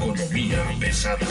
Economía pesada.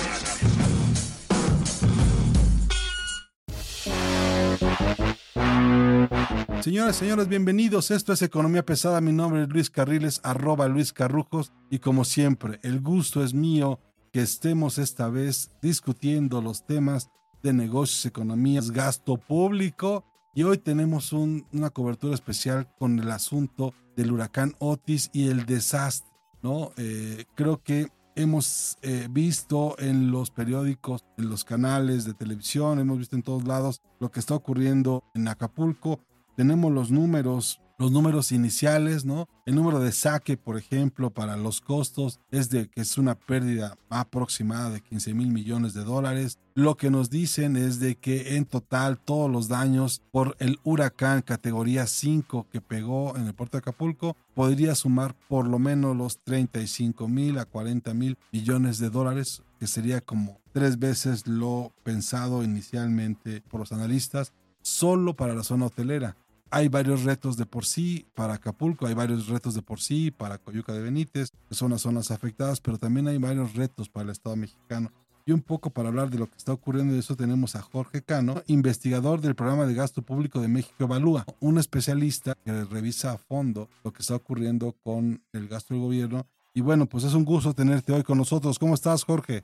Señoras señores, bienvenidos. Esto es Economía Pesada. Mi nombre es Luis Carriles, arroba Luis Carrujos. Y como siempre, el gusto es mío que estemos esta vez discutiendo los temas de negocios, economías, gasto público. Y hoy tenemos un- una cobertura especial con el asunto del huracán Otis y el desastre. ¿no? Eh, creo que hemos eh, visto en los periódicos, en los canales de televisión, hemos visto en todos lados lo que está ocurriendo en Acapulco. Tenemos los números, los números iniciales, ¿no? El número de saque, por ejemplo, para los costos es de que es una pérdida aproximada de 15 mil millones de dólares. Lo que nos dicen es de que en total todos los daños por el huracán categoría 5 que pegó en el puerto de Acapulco podría sumar por lo menos los 35 mil a 40 mil millones de dólares, que sería como tres veces lo pensado inicialmente por los analistas, solo para la zona hotelera. Hay varios retos de por sí para Acapulco, hay varios retos de por sí para Coyuca de Benítez, que son las zonas afectadas, pero también hay varios retos para el Estado mexicano. Y un poco para hablar de lo que está ocurriendo de eso tenemos a Jorge Cano, investigador del programa de gasto público de México Evalúa, un especialista que revisa a fondo lo que está ocurriendo con el gasto del gobierno. Y bueno, pues es un gusto tenerte hoy con nosotros. ¿Cómo estás, Jorge?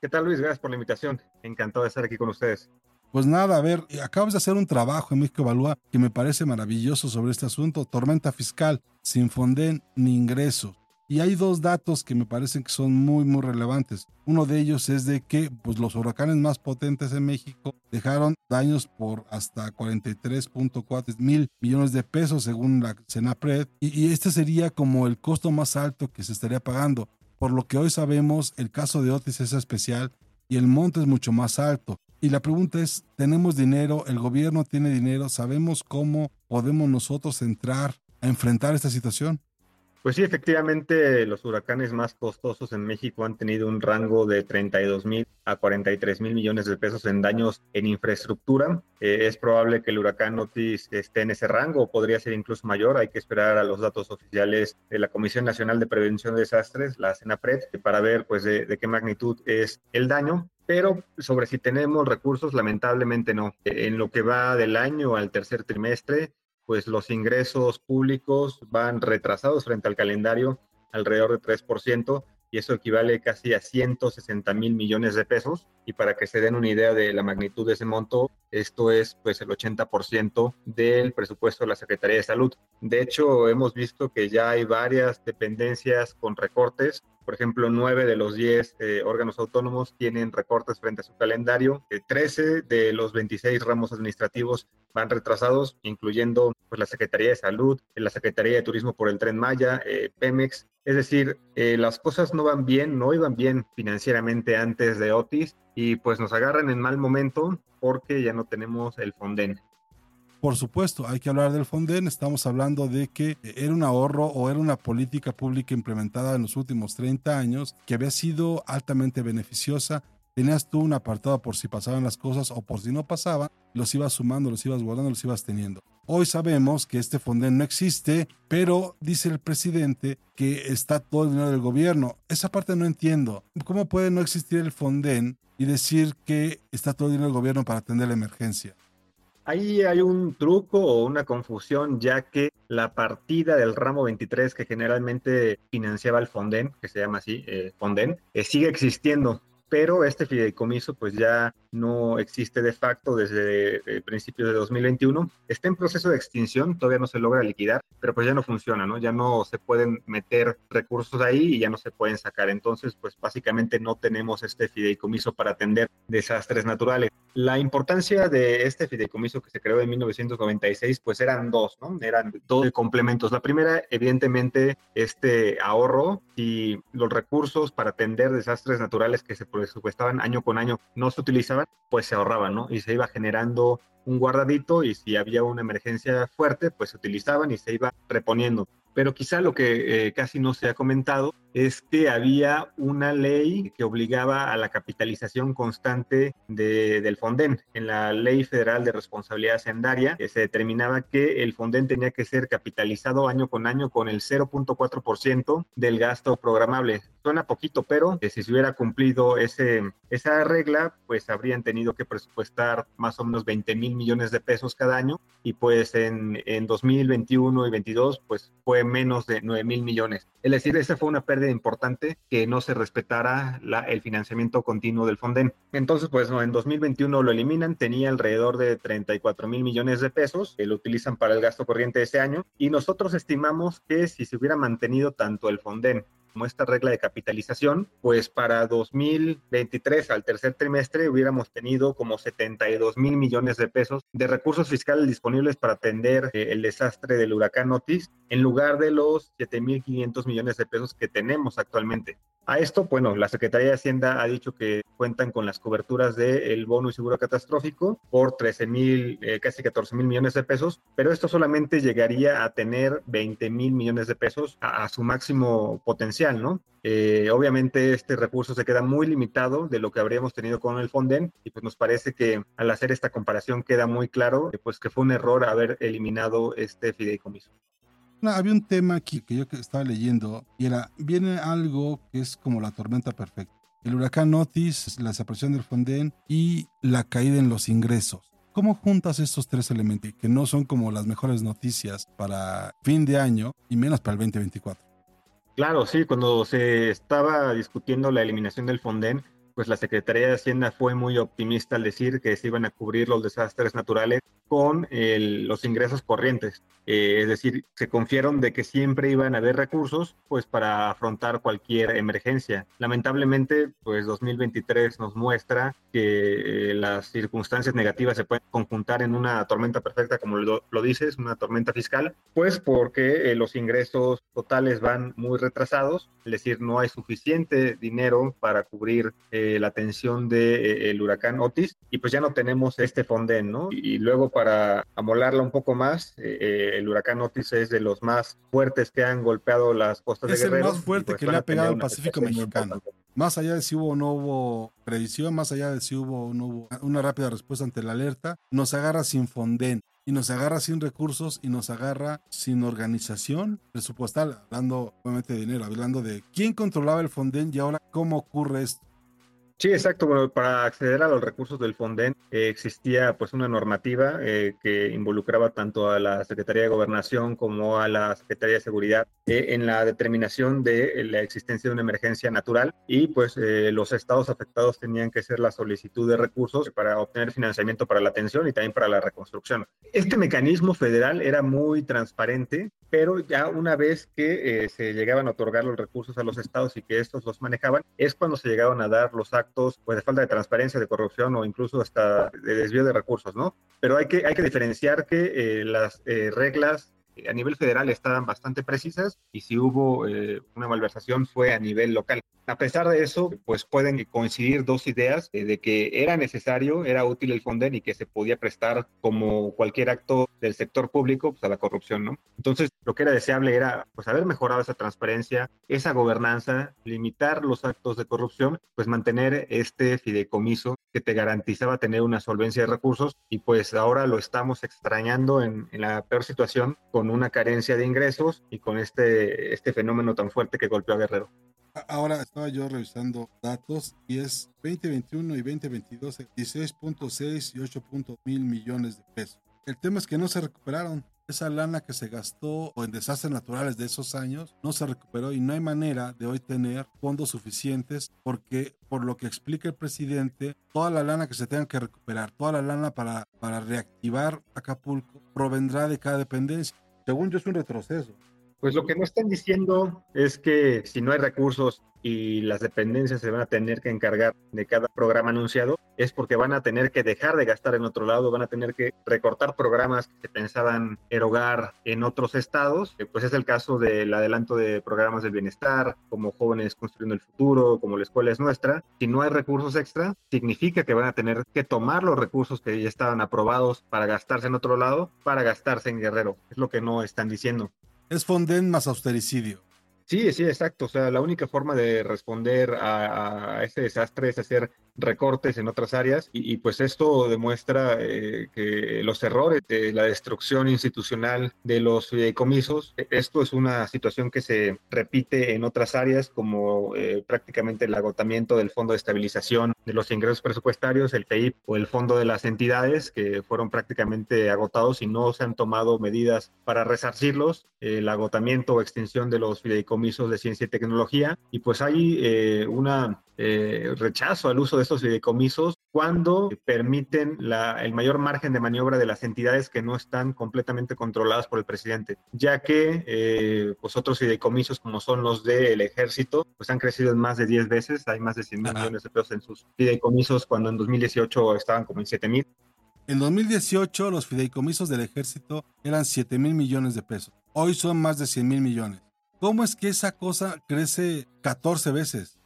¿Qué tal Luis? Gracias por la invitación. Encantado de estar aquí con ustedes. Pues nada, a ver, acabas de hacer un trabajo en México Evalúa que me parece maravilloso sobre este asunto, tormenta fiscal, sin fonden ni ingresos. Y hay dos datos que me parecen que son muy, muy relevantes. Uno de ellos es de que pues, los huracanes más potentes en México dejaron daños por hasta 43.4 mil millones de pesos según la Senapred. Y, y este sería como el costo más alto que se estaría pagando. Por lo que hoy sabemos, el caso de Otis es especial y el monte es mucho más alto. Y la pregunta es, ¿tenemos dinero? ¿El gobierno tiene dinero? ¿Sabemos cómo podemos nosotros entrar a enfrentar esta situación? Pues sí, efectivamente, los huracanes más costosos en México han tenido un rango de 32 mil a 43 mil millones de pesos en daños en infraestructura. Eh, es probable que el huracán Otis esté en ese rango podría ser incluso mayor. Hay que esperar a los datos oficiales de la Comisión Nacional de Prevención de Desastres, la CENAPRED, para ver pues de, de qué magnitud es el daño. Pero sobre si tenemos recursos, lamentablemente no. En lo que va del año al tercer trimestre, pues los ingresos públicos van retrasados frente al calendario alrededor de 3% y eso equivale casi a 160 mil millones de pesos. Y para que se den una idea de la magnitud de ese monto, esto es pues el 80% del presupuesto de la Secretaría de Salud. De hecho, hemos visto que ya hay varias dependencias con recortes. Por ejemplo, nueve de los 10 eh, órganos autónomos tienen recortes frente a su calendario. Eh, 13 de los 26 ramos administrativos van retrasados, incluyendo pues, la Secretaría de Salud, la Secretaría de Turismo por el Tren Maya, eh, Pemex. Es decir, eh, las cosas no van bien, no iban bien financieramente antes de Otis y pues nos agarran en mal momento porque ya no tenemos el Fonden. Por supuesto, hay que hablar del Fonden. Estamos hablando de que era un ahorro o era una política pública implementada en los últimos 30 años que había sido altamente beneficiosa. Tenías tú un apartado por si pasaban las cosas o por si no pasaban, los ibas sumando, los ibas guardando, los ibas teniendo. Hoy sabemos que este Fonden no existe, pero dice el presidente que está todo el dinero del gobierno. Esa parte no entiendo. ¿Cómo puede no existir el Fonden y decir que está todo el dinero del gobierno para atender la emergencia? Ahí hay un truco o una confusión, ya que la partida del ramo 23 que generalmente financiaba el Fonden, que se llama así, eh, Fonden, eh, sigue existiendo, pero este fideicomiso pues ya no existe de facto desde principios de 2021. Está en proceso de extinción, todavía no se logra liquidar, pero pues ya no funciona, ¿no? Ya no se pueden meter recursos ahí y ya no se pueden sacar. Entonces, pues básicamente no tenemos este fideicomiso para atender desastres naturales. La importancia de este fideicomiso que se creó en 1996, pues eran dos, ¿no? Eran dos complementos. La primera, evidentemente, este ahorro y los recursos para atender desastres naturales que se presupuestaban año con año no se utilizaban, pues se ahorraban, ¿no? Y se iba generando un guardadito y si había una emergencia fuerte, pues se utilizaban y se iba reponiendo. Pero quizá lo que eh, casi no se ha comentado es que había una ley que obligaba a la capitalización constante del Fonden. En la Ley Federal de Responsabilidad Hacendaria se determinaba que el Fonden tenía que ser capitalizado año con año con el 0.4% del gasto programable. Suena poquito, pero eh, si se hubiera cumplido ese, esa regla, pues habrían tenido que presupuestar más o menos 20 mil millones de pesos cada año y pues en, en 2021 y 22 pues fue menos de 9 mil millones. Es decir, esa fue una pérdida importante que no se respetara el financiamiento continuo del Fonden. Entonces, pues no, en 2021 lo eliminan, tenía alrededor de 34 mil millones de pesos que lo utilizan para el gasto corriente de ese año y nosotros estimamos que si se hubiera mantenido tanto el Fonden como esta regla de capitalización, pues para 2023 al tercer trimestre hubiéramos tenido como 72 mil millones de pesos de recursos fiscales disponibles para atender eh, el desastre del huracán Otis en lugar de los 7.500 millones de pesos que tenemos actualmente. A esto, bueno, la Secretaría de Hacienda ha dicho que cuentan con las coberturas del bono y seguro catastrófico por 13 mil, eh, casi 14 mil millones de pesos, pero esto solamente llegaría a tener 20 mil millones de pesos a, su máximo potencial, ¿no? Eh, obviamente este recurso se queda muy limitado de lo que habríamos tenido con el Fonden y pues nos parece que al hacer esta comparación queda muy claro pues que fue un error haber eliminado este fideicomiso había un tema aquí que yo estaba leyendo y era, viene algo que es como la tormenta perfecta. El huracán Otis, la desaparición del Fonden y la caída en los ingresos. ¿Cómo juntas estos tres elementos que no son como las mejores noticias para fin de año y menos para el 2024? Claro, sí, cuando se estaba discutiendo la eliminación del Fonden, pues la Secretaría de Hacienda fue muy optimista al decir que se iban a cubrir los desastres naturales con los ingresos corrientes. Eh, es decir, se confiaron de que siempre iban a haber recursos pues para afrontar cualquier emergencia. Lamentablemente, pues 2023 nos muestra que eh, las circunstancias negativas se pueden conjuntar en una tormenta perfecta, como lo, dices, una tormenta fiscal, pues porque eh, los ingresos totales van muy retrasados, es decir, no hay suficiente dinero para cubrir la atención del huracán Otis y pues ya no tenemos este fonden, ¿no? Y luego para para amolarla un poco más, eh, eh, el huracán Otis es de los más fuertes que han golpeado las costas de Guerrero. Es el más fuerte pues que le ha pegado al Pacífico mexicano. Más allá de si hubo o no hubo previsión, más allá de si hubo o no hubo una rápida respuesta ante la alerta, nos agarra sin fondén y nos agarra sin recursos y nos agarra sin organización presupuestal, hablando obviamente de dinero, hablando de quién controlaba el Fonden y ahora cómo ocurre esto. Sí, exacto. Bueno, para acceder a los recursos del Fonden eh, existía pues una normativa eh, que involucraba tanto a la Secretaría de Gobernación como a la Secretaría de Seguridad eh, en la determinación de la existencia de una emergencia natural y pues los estados afectados tenían que hacer la solicitud de recursos para obtener financiamiento para la atención y también para la reconstrucción. Este mecanismo federal era muy transparente, pero ya una vez que se llegaban a otorgar los recursos a los estados y que estos los manejaban, es cuando se llegaban a dar los actos pues, de falta de transparencia, de corrupción o incluso hasta de desvío de recursos, ¿no? Pero hay que, hay que diferenciar que eh, las eh, reglas a nivel federal estaban bastante precisas y si hubo eh, una malversación fue a nivel local. A pesar de eso, pues pueden coincidir dos ideas de que era necesario, era útil el Fonden y que se podía prestar como cualquier acto del sector público pues, a la corrupción, ¿no? Entonces, lo que era deseable era pues haber mejorado esa transparencia, esa gobernanza, limitar los actos de corrupción, pues mantener este fideicomiso que te garantizaba tener una solvencia de recursos y pues ahora lo estamos extrañando en, en la peor situación con una carencia de ingresos y con este, este fenómeno tan fuerte que golpeó a Guerrero. Ahora estaba yo revisando datos y es 2021 y 2022, 16.6 y 8.000 millones de pesos. El tema es que no se recuperaron. esa lana que se gastó en desastres naturales de esos años no se recuperó y no hay manera de hoy tener fondos suficientes porque por lo que explica el presidente, toda la lana que se tenga que recuperar, toda la lana para, para reactivar Acapulco provendrá de cada dependencia. Según yo es un retroceso. Pues lo que no están diciendo es que si no hay recursos y las dependencias se van a tener que encargar de cada programa anunciado, es porque van a tener que dejar de gastar en otro lado, van a tener que recortar programas que se pensaban erogar en otros estados, pues es el caso del adelanto de programas del bienestar, como Jóvenes Construyendo el Futuro, como la Escuela es Nuestra. Si no hay recursos extra, significa que van a tener que tomar los recursos que ya estaban aprobados para gastarse en otro lado, para gastarse en Guerrero. Es lo que no están diciendo. Es Fonden más austericidio. Sí, sí, exacto. O sea, la única forma de responder a, a este desastre es hacer recortes en otras áreas y, pues esto demuestra eh, que los errores de la destrucción institucional de los fideicomisos, e, esto es una situación que se repite en otras áreas como eh, prácticamente el agotamiento del Fondo de Estabilización de los Ingresos Presupuestarios, el FEIP o el Fondo de las Entidades que fueron prácticamente agotados y no se han tomado medidas para resarcirlos, el agotamiento o extinción de los fideicomisos de ciencia y tecnología y pues hay eh, una eh, rechazo al uso de estos fideicomisos cuando permiten el mayor margen de maniobra de las entidades que no están completamente controladas por el presidente, ya que eh, pues otros fideicomisos como son los del ejército, pues han crecido en más de 10 veces, hay más de 100 mil millones de pesos en sus fideicomisos cuando en 2018 estaban como en 7 mil. En 2018 los fideicomisos del ejército eran 7 mil millones de pesos, hoy son más de 100 mil millones. ¿Cómo es que esa cosa crece 14 veces?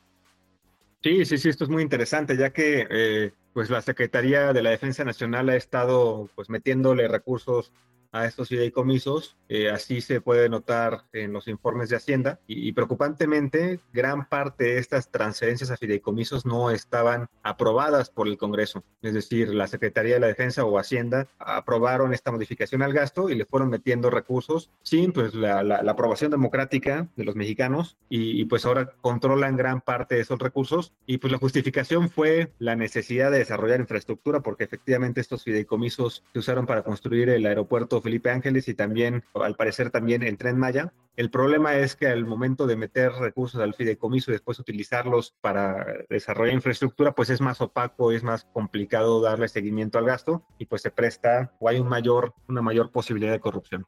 Sí, sí, sí, esto es muy interesante, ya que eh, pues la Secretaría de la Defensa Nacional ha estado pues metiéndole recursos a estos fideicomisos. Eh, así se puede notar en los informes de Hacienda. Y, preocupantemente, gran parte de estas transferencias a fideicomisos no estaban aprobadas por el Congreso. Es decir, la Secretaría de la Defensa o Hacienda aprobaron esta modificación al gasto y le fueron metiendo recursos sin pues, la, aprobación democrática de los mexicanos. Y, y, pues ahora controlan gran parte de esos recursos. Y pues la justificación fue la necesidad de desarrollar infraestructura porque efectivamente estos fideicomisos se usaron para construir el aeropuerto Felipe Ángeles y también, al parecer, también el Tren Maya. El problema es que al momento de meter recursos al fideicomiso y después utilizarlos para desarrollar infraestructura, pues es más opaco, es más complicado darle seguimiento al gasto y pues se presta o hay una mayor posibilidad de corrupción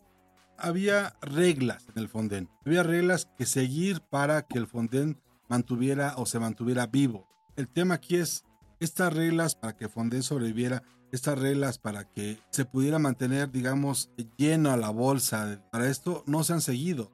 había reglas en el Fonden. Había reglas que seguir para que el Fonden mantuviera o se mantuviera vivo. El tema aquí es estas reglas para que Fonden sobreviviera estas reglas para que se pudiera mantener, digamos, lleno a la bolsa. Para esto no se han seguido.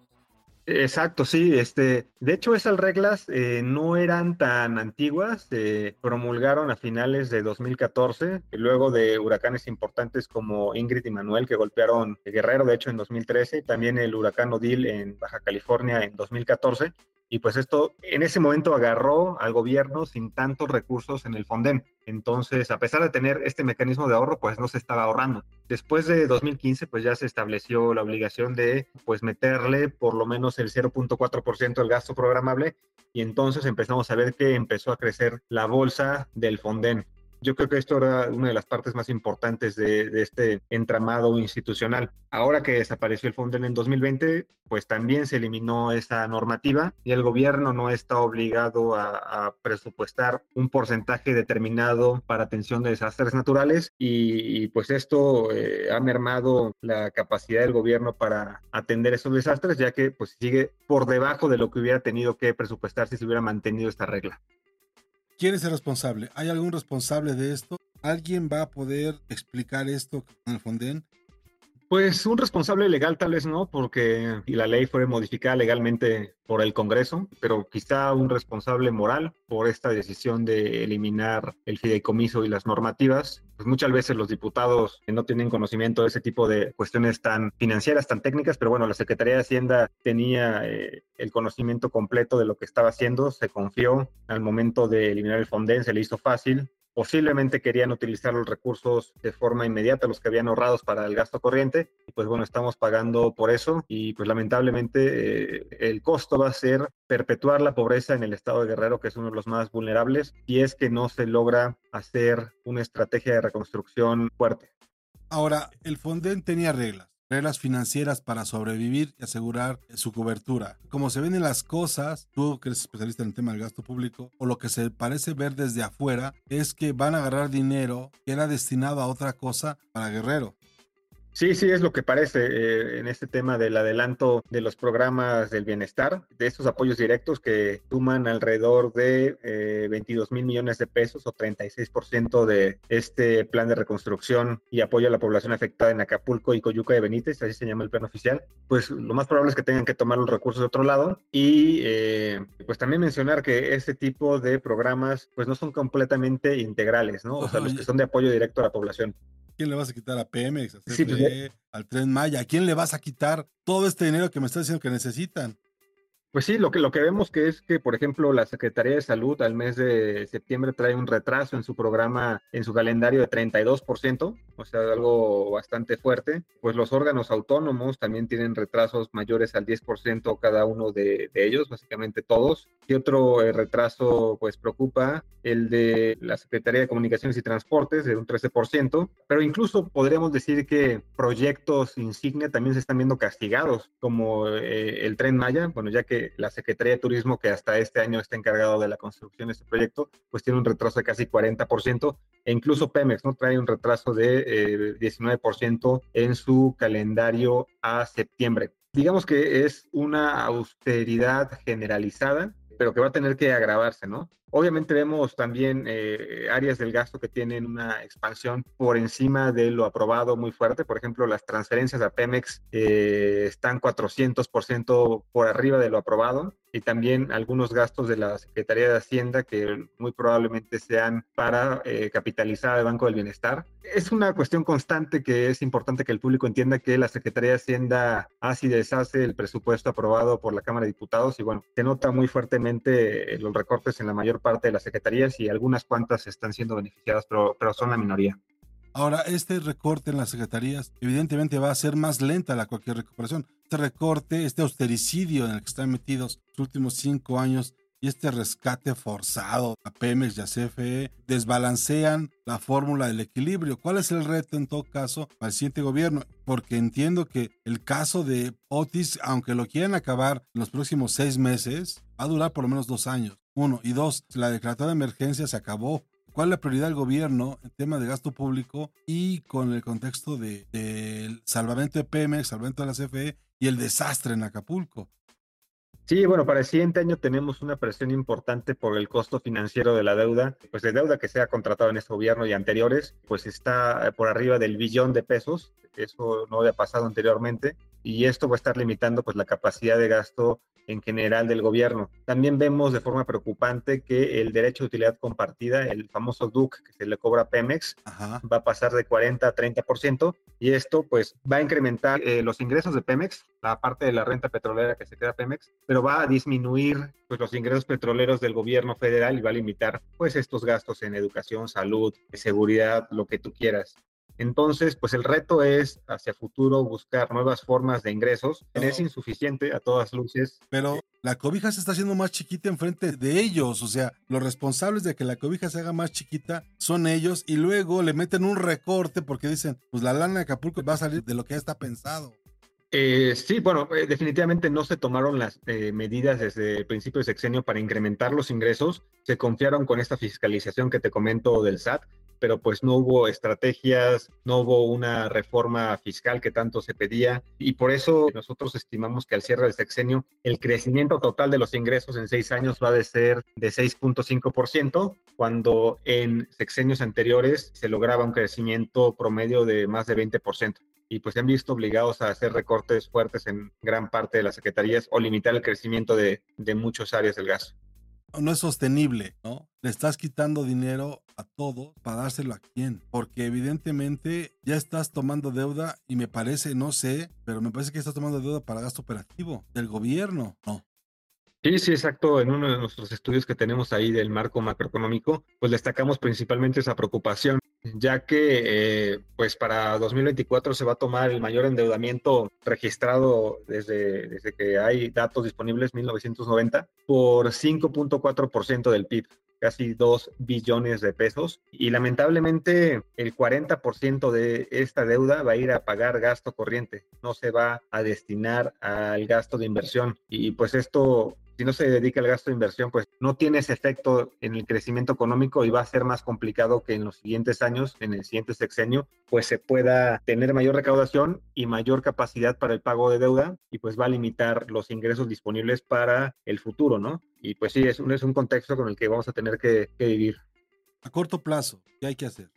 Exacto, sí. Este, de hecho, esas reglas eh, no eran tan antiguas. Se promulgaron a finales de 2014, luego de huracanes importantes como Ingrid y Manuel que golpearon Guerrero, de hecho, en 2013, también el huracán Odil en Baja California en 2014. Y pues esto en ese momento agarró al gobierno sin tantos recursos en el Fonden. Entonces, a pesar de tener este mecanismo de ahorro, pues no se estaba ahorrando. Después de 2015, pues ya se estableció la obligación de pues meterle por lo menos el 0.4% del gasto programable y entonces empezamos a ver que empezó a crecer la bolsa del Fonden. Yo creo que esto era una de las partes más importantes de, este entramado institucional. Ahora que desapareció el Fonden en 2020, pues también se eliminó esa normativa y el gobierno no está obligado a, presupuestar un porcentaje determinado para atención de desastres naturales y, pues esto eh, ha mermado la capacidad del gobierno para atender esos desastres, ya que pues sigue por debajo de lo que hubiera tenido que presupuestar si se hubiera mantenido esta regla. ¿Quién es el responsable? ¿Hay algún responsable de esto? ¿Alguien va a poder explicar esto en el Fonden? Pues un responsable legal tal vez no, porque la ley fue modificada legalmente por el Congreso, pero quizá un responsable moral por esta decisión de eliminar el fideicomiso y las normativas. Pues muchas veces los diputados no tienen conocimiento de ese tipo de cuestiones tan financieras, tan técnicas, pero bueno, la Secretaría de Hacienda tenía eh, el conocimiento completo de lo que estaba haciendo, se confió al momento de eliminar el Fonden, se le hizo fácil, posiblemente querían utilizar los recursos de forma inmediata, los que habían ahorrados para el gasto corriente, y pues bueno, estamos pagando por eso. Y pues lamentablemente eh, el costo va a ser perpetuar la pobreza en el estado de Guerrero, que es uno de los más vulnerables, y es que no se logra hacer una estrategia de reconstrucción fuerte. Ahora, el Fonden tenía reglas reglas financieras para sobrevivir y asegurar su cobertura. Como se ven en las cosas, tú que eres especialista en el tema del gasto público, o lo que se parece ver desde afuera, es que van a agarrar dinero que era destinado a otra cosa para Guerrero. Sí, sí, es lo que parece eh, en este tema del adelanto de los programas del bienestar, de estos apoyos directos que suman alrededor de 22 eh, mil millones de pesos o 36% de este plan de reconstrucción y apoyo a la población afectada en Acapulco y Coyuca de Benítez, así se llama el plan oficial, pues lo más probable es que tengan que tomar los recursos de otro lado y eh, pues también mencionar que este tipo de programas pues no son completamente integrales, ¿no? O sea, los que son de apoyo directo a la población quién le vas a quitar a Pemex, a CFE, al Tren Maya? ¿A quién le vas a quitar todo este dinero que me estás diciendo que necesitan? Pues sí, lo que, lo que vemos que es que, por ejemplo, la Secretaría de Salud al mes de septiembre trae un retraso en su programa, en su calendario de 32%, o sea, algo bastante fuerte. Pues los órganos autónomos también tienen retrasos mayores al 10% cada uno de, ellos, básicamente todos. Y otro eh, retraso, pues preocupa, el de la Secretaría de Comunicaciones y Transportes, de un 13%, pero incluso podríamos decir que proyectos insignia también se están viendo castigados, como eh, el Tren Maya, bueno, ya que la Secretaría de Turismo, que hasta este año está encargado de la construcción de este proyecto, pues tiene un retraso de casi 40%, e incluso Pemex, ¿no? Trae un retraso de 19% eh, en su calendario a septiembre. Digamos que es una austeridad generalizada, pero que va a tener que agravarse, ¿no? Obviamente vemos también eh, áreas del gasto que tienen una expansión por encima de lo aprobado muy fuerte. Por ejemplo, las transferencias a Pemex eh, están 400% por arriba de lo aprobado y también algunos gastos de la Secretaría de Hacienda que muy probablemente sean para eh, capitalizar el Banco del Bienestar. Es una cuestión constante que es importante que el público entienda que la Secretaría de Hacienda hace y deshace el presupuesto aprobado por la Cámara de Diputados y bueno, se nota muy fuertemente los recortes en la mayor parte de las secretarías y algunas cuantas están siendo beneficiadas, pero, pero son la minoría. Ahora, este recorte en las secretarías evidentemente va a ser más lenta la cualquier recuperación. Este recorte, este austericidio en el que están metidos los últimos cinco años y este rescate forzado a Pemex y a CFE desbalancean la fórmula del equilibrio. ¿Cuál es el reto en todo caso para el siguiente gobierno? Porque entiendo que el caso de Otis, aunque lo quieran acabar en los próximos seis meses, va a durar por lo menos dos años. Uno. Y dos, la declaratoria de emergencia se acabó cuál es la prioridad del gobierno en tema de gasto público y con el contexto del de, salvamento de Pemex, salvamento de la CFE y el desastre en Acapulco. Sí, bueno, para el siguiente año tenemos una presión importante por el costo financiero de la deuda, pues de deuda que se ha contratado en este gobierno y anteriores, pues está por arriba del billón de pesos, eso no había pasado anteriormente, y esto va a estar limitando pues la capacidad de gasto en general del gobierno. También vemos de forma preocupante que el derecho de utilidad compartida, el famoso DUC que se le cobra a Pemex, va a pasar de 40 a 30% y esto pues va a incrementar eh, los ingresos de Pemex, la parte de la renta petrolera que se queda Pemex, pero va a disminuir pues los ingresos petroleros del gobierno federal y va a limitar pues estos gastos en educación, salud, seguridad, lo que tú quieras. Entonces, pues el reto es hacia futuro buscar nuevas formas de ingresos. Es insuficiente a todas luces. Pero la cobija se está haciendo más chiquita enfrente de ellos. O sea, los responsables de que la cobija se haga más chiquita son ellos y luego le meten un recorte porque dicen, pues la lana de Acapulco va a salir de lo que ya está pensado. Eh, sí, bueno, eh, definitivamente no se tomaron las eh, medidas desde el principio de sexenio para incrementar los ingresos. Se confiaron con esta fiscalización que te comento del SAT pero pues no hubo estrategias, no hubo una reforma fiscal que tanto se pedía y por eso nosotros estimamos que al cierre del sexenio el crecimiento total de los ingresos en seis años va a ser de 6.5%, cuando en sexenios anteriores se lograba un crecimiento promedio de más de 20% y pues se han visto obligados a hacer recortes fuertes en gran parte de las secretarías o limitar el crecimiento de, de muchas áreas del gasto no es sostenible, ¿no? Le estás quitando dinero a todos para dárselo a quién. Porque evidentemente ya estás tomando deuda y me parece, no sé, pero me parece que estás tomando deuda para gasto operativo del gobierno. No. Sí, sí, exacto. En uno de nuestros estudios que tenemos ahí del marco macroeconómico, pues destacamos principalmente esa preocupación ya que eh, pues para 2024 se va a tomar el mayor endeudamiento registrado desde, desde que hay datos disponibles, 1990, por 5.4% del PIB. casi 2 billones de pesos y lamentablemente el 40% de esta deuda va a ir a pagar gasto corriente, no se va a destinar al gasto de inversión y pues esto si no se dedica al gasto de inversión, pues no tiene ese efecto en el crecimiento económico y va a ser más complicado que en los siguientes años, en el siguiente sexenio, pues se pueda tener mayor recaudación y mayor capacidad para el pago de deuda y pues va a limitar los ingresos disponibles para el futuro, ¿no? Y pues sí, es un, es un contexto con el que vamos a tener que, que vivir. A corto plazo, ¿qué hay que hacer?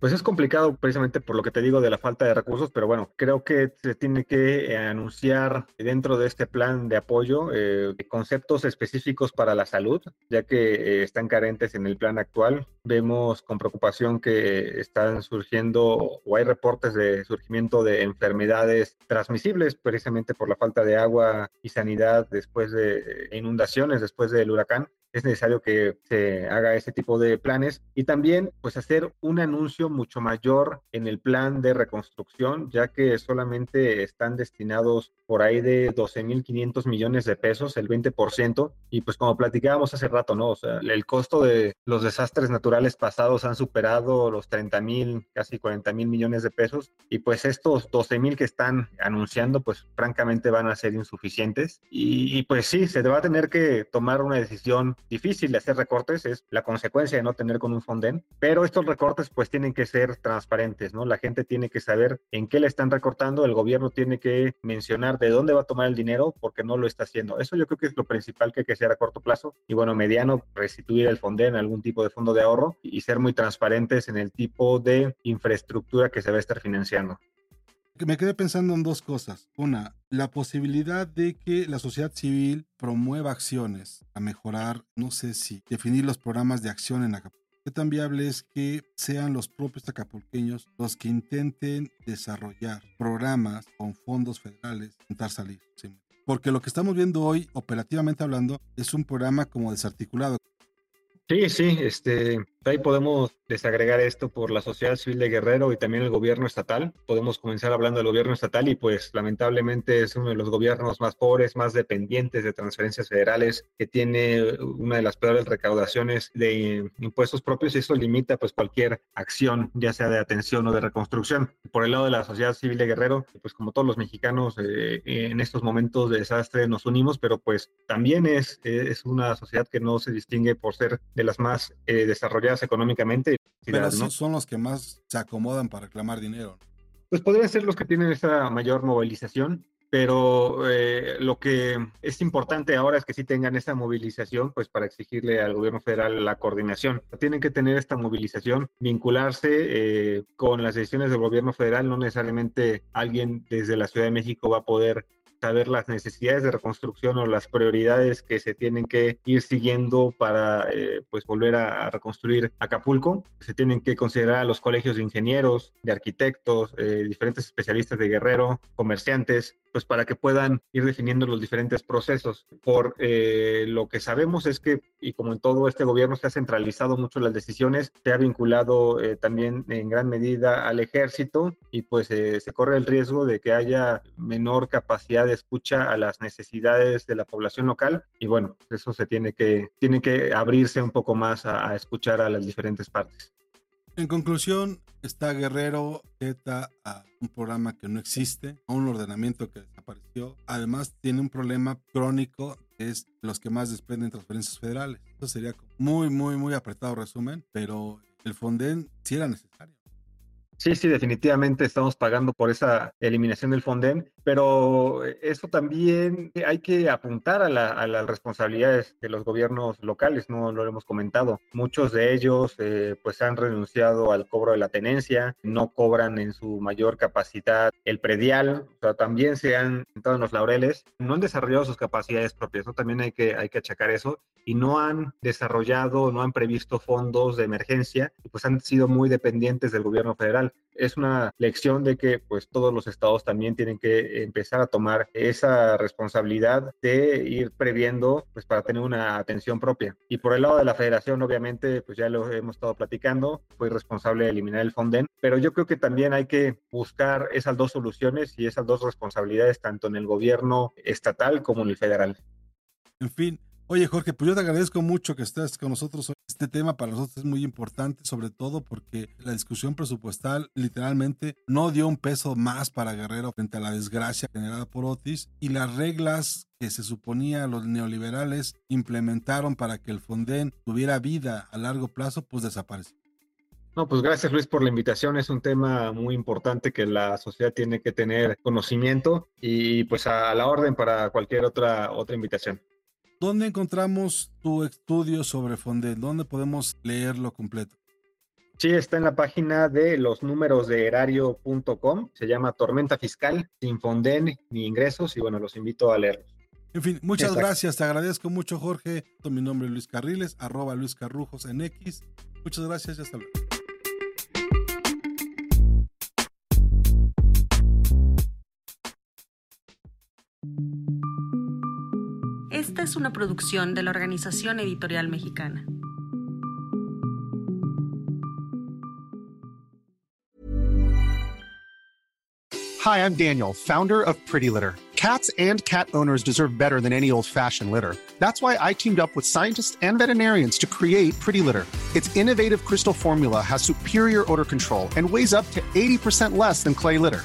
Pues es complicado precisamente por lo que te digo de la falta de recursos, pero bueno, creo que se tiene que eh, anunciar dentro de este plan de apoyo eh, conceptos específicos para la salud, ya que eh, están carentes en el plan actual. Vemos con preocupación que están surgiendo o hay reportes de surgimiento de enfermedades transmisibles precisamente por la falta de agua y sanidad después de inundaciones, después del huracán es necesario que se haga ese tipo de planes y también pues hacer un anuncio mucho mayor en el plan de reconstrucción, ya que solamente están destinados por ahí de 12.500 millones de pesos, el 20%, y pues como platicábamos hace rato, ¿no? O sea, el costo de los desastres naturales pasados han superado los 30.000, casi 40.000 millones de pesos, y pues estos 12.000 que están anunciando, pues francamente van a ser insuficientes, y, y pues sí, se va a tener que tomar una decisión difícil de hacer recortes, es la consecuencia de no tener con un Fonden, pero estos recortes pues tienen que ser transparentes, ¿no? La gente tiene que saber en qué le están recortando, el gobierno tiene que mencionar de dónde va a tomar el dinero porque no lo está haciendo. Eso yo creo que es lo principal que hay que hacer a corto plazo y bueno, mediano, restituir el Fonden, algún tipo de fondo de ahorro y ser muy transparentes en el tipo de infraestructura que se va a estar financiando me quedé pensando en dos cosas. Una, la posibilidad de que la sociedad civil promueva acciones a mejorar, no sé si definir los programas de acción en Acapulco. ¿Qué tan viable es que sean los propios acapulqueños los que intenten desarrollar programas con fondos federales, intentar salir? Porque lo que estamos viendo hoy, operativamente hablando, es un programa como desarticulado. Sí, sí, este, ahí podemos desagregar esto por la sociedad civil de Guerrero y también el gobierno estatal. Podemos comenzar hablando del gobierno estatal y pues lamentablemente es uno de los gobiernos más pobres, más dependientes de transferencias federales, que tiene una de las peores recaudaciones de impuestos propios y eso limita pues cualquier acción, ya sea de atención o de reconstrucción. Por el lado de la sociedad civil de Guerrero, pues como todos los mexicanos eh, en estos momentos de desastre nos unimos, pero pues también es, es una sociedad que no se distingue por ser de las más eh, desarrolladas económicamente. Pero son los que más se acomodan para reclamar dinero. Pues podrían ser los que tienen esa mayor movilización, pero eh, lo que es importante ahora es que sí tengan esa movilización, pues para exigirle al gobierno federal la coordinación. Tienen que tener esta movilización, vincularse eh, con las decisiones del gobierno federal, no necesariamente alguien desde la Ciudad de México va a poder saber las necesidades de reconstrucción o las prioridades que se tienen que ir siguiendo para eh, pues volver a, reconstruir Acapulco. Se tienen que considerar a los colegios de ingenieros, de arquitectos, eh, diferentes especialistas de guerrero, comerciantes, pues para que puedan ir definiendo los diferentes procesos. Por eh, lo que sabemos es que, y como en todo este gobierno se ha centralizado mucho las decisiones, se ha vinculado también en gran medida al ejército y pues se corre el riesgo de que haya menor capacidad escucha a las necesidades de la población local y bueno, eso se tiene que, tiene que abrirse un poco más a, escuchar a las diferentes partes. En conclusión, está Guerrero ETA a un programa que no existe, a un ordenamiento que desapareció. Además, tiene un problema crónico, es los que más desprenden transferencias federales. Eso sería muy, muy, muy apretado resumen, pero el Fonden sí era necesario. Sí, sí, definitivamente estamos pagando por esa eliminación del Fonden, pero eso también hay que apuntar a, las responsabilidades de los gobiernos locales, no lo hemos comentado. Muchos de ellos eh, pues han renunciado al cobro de la tenencia, no cobran en su mayor capacidad el predial, o sea, también se han sentado en los laureles, no han desarrollado sus capacidades propias, ¿no? también hay que, hay que achacar eso, y no han desarrollado, no han previsto fondos de emergencia, pues han sido muy dependientes del gobierno federal es una lección de que pues todos los estados también tienen que empezar a tomar esa responsabilidad de ir previendo pues para tener una atención propia. Y por el lado de la federación, obviamente, pues ya lo hemos estado platicando, fue responsable de eliminar el Fonden, pero yo creo que también hay que buscar esas dos soluciones y esas dos responsabilidades tanto en el gobierno estatal como en el federal. En fin, Oye, Jorge, pues yo te agradezco mucho que estés con nosotros hoy. Este tema para nosotros es muy importante, sobre todo porque la discusión presupuestal literalmente no dio un peso más para Guerrero frente a la desgracia generada por Otis y las reglas que se suponía los neoliberales implementaron para que el Fonden tuviera vida a largo plazo, pues desaparecieron. No, pues gracias Luis por la invitación. Es un tema muy importante que la sociedad tiene que tener conocimiento y pues a la orden para cualquier otra, otra invitación. ¿Dónde encontramos tu estudio sobre Fonden? ¿Dónde podemos leerlo completo? Sí, está en la página de los números de erario.com. Se llama Tormenta Fiscal, sin Fonden ni ingresos. Y bueno, los invito a leerlos. En fin, muchas gracias. Te agradezco mucho, Jorge. Mi nombre es Luis Carriles, arroba Luis Carrujos en X. Muchas gracias y hasta luego. Esta es una producción de la Organización Editorial Mexicana. Hi, I'm Daniel, founder of Pretty Litter. Cats and cat owners deserve better than any old-fashioned litter. That's why I teamed up with scientists and veterinarians to create Pretty Litter. Its innovative crystal formula has superior odor control and weighs up to 80% less than clay litter.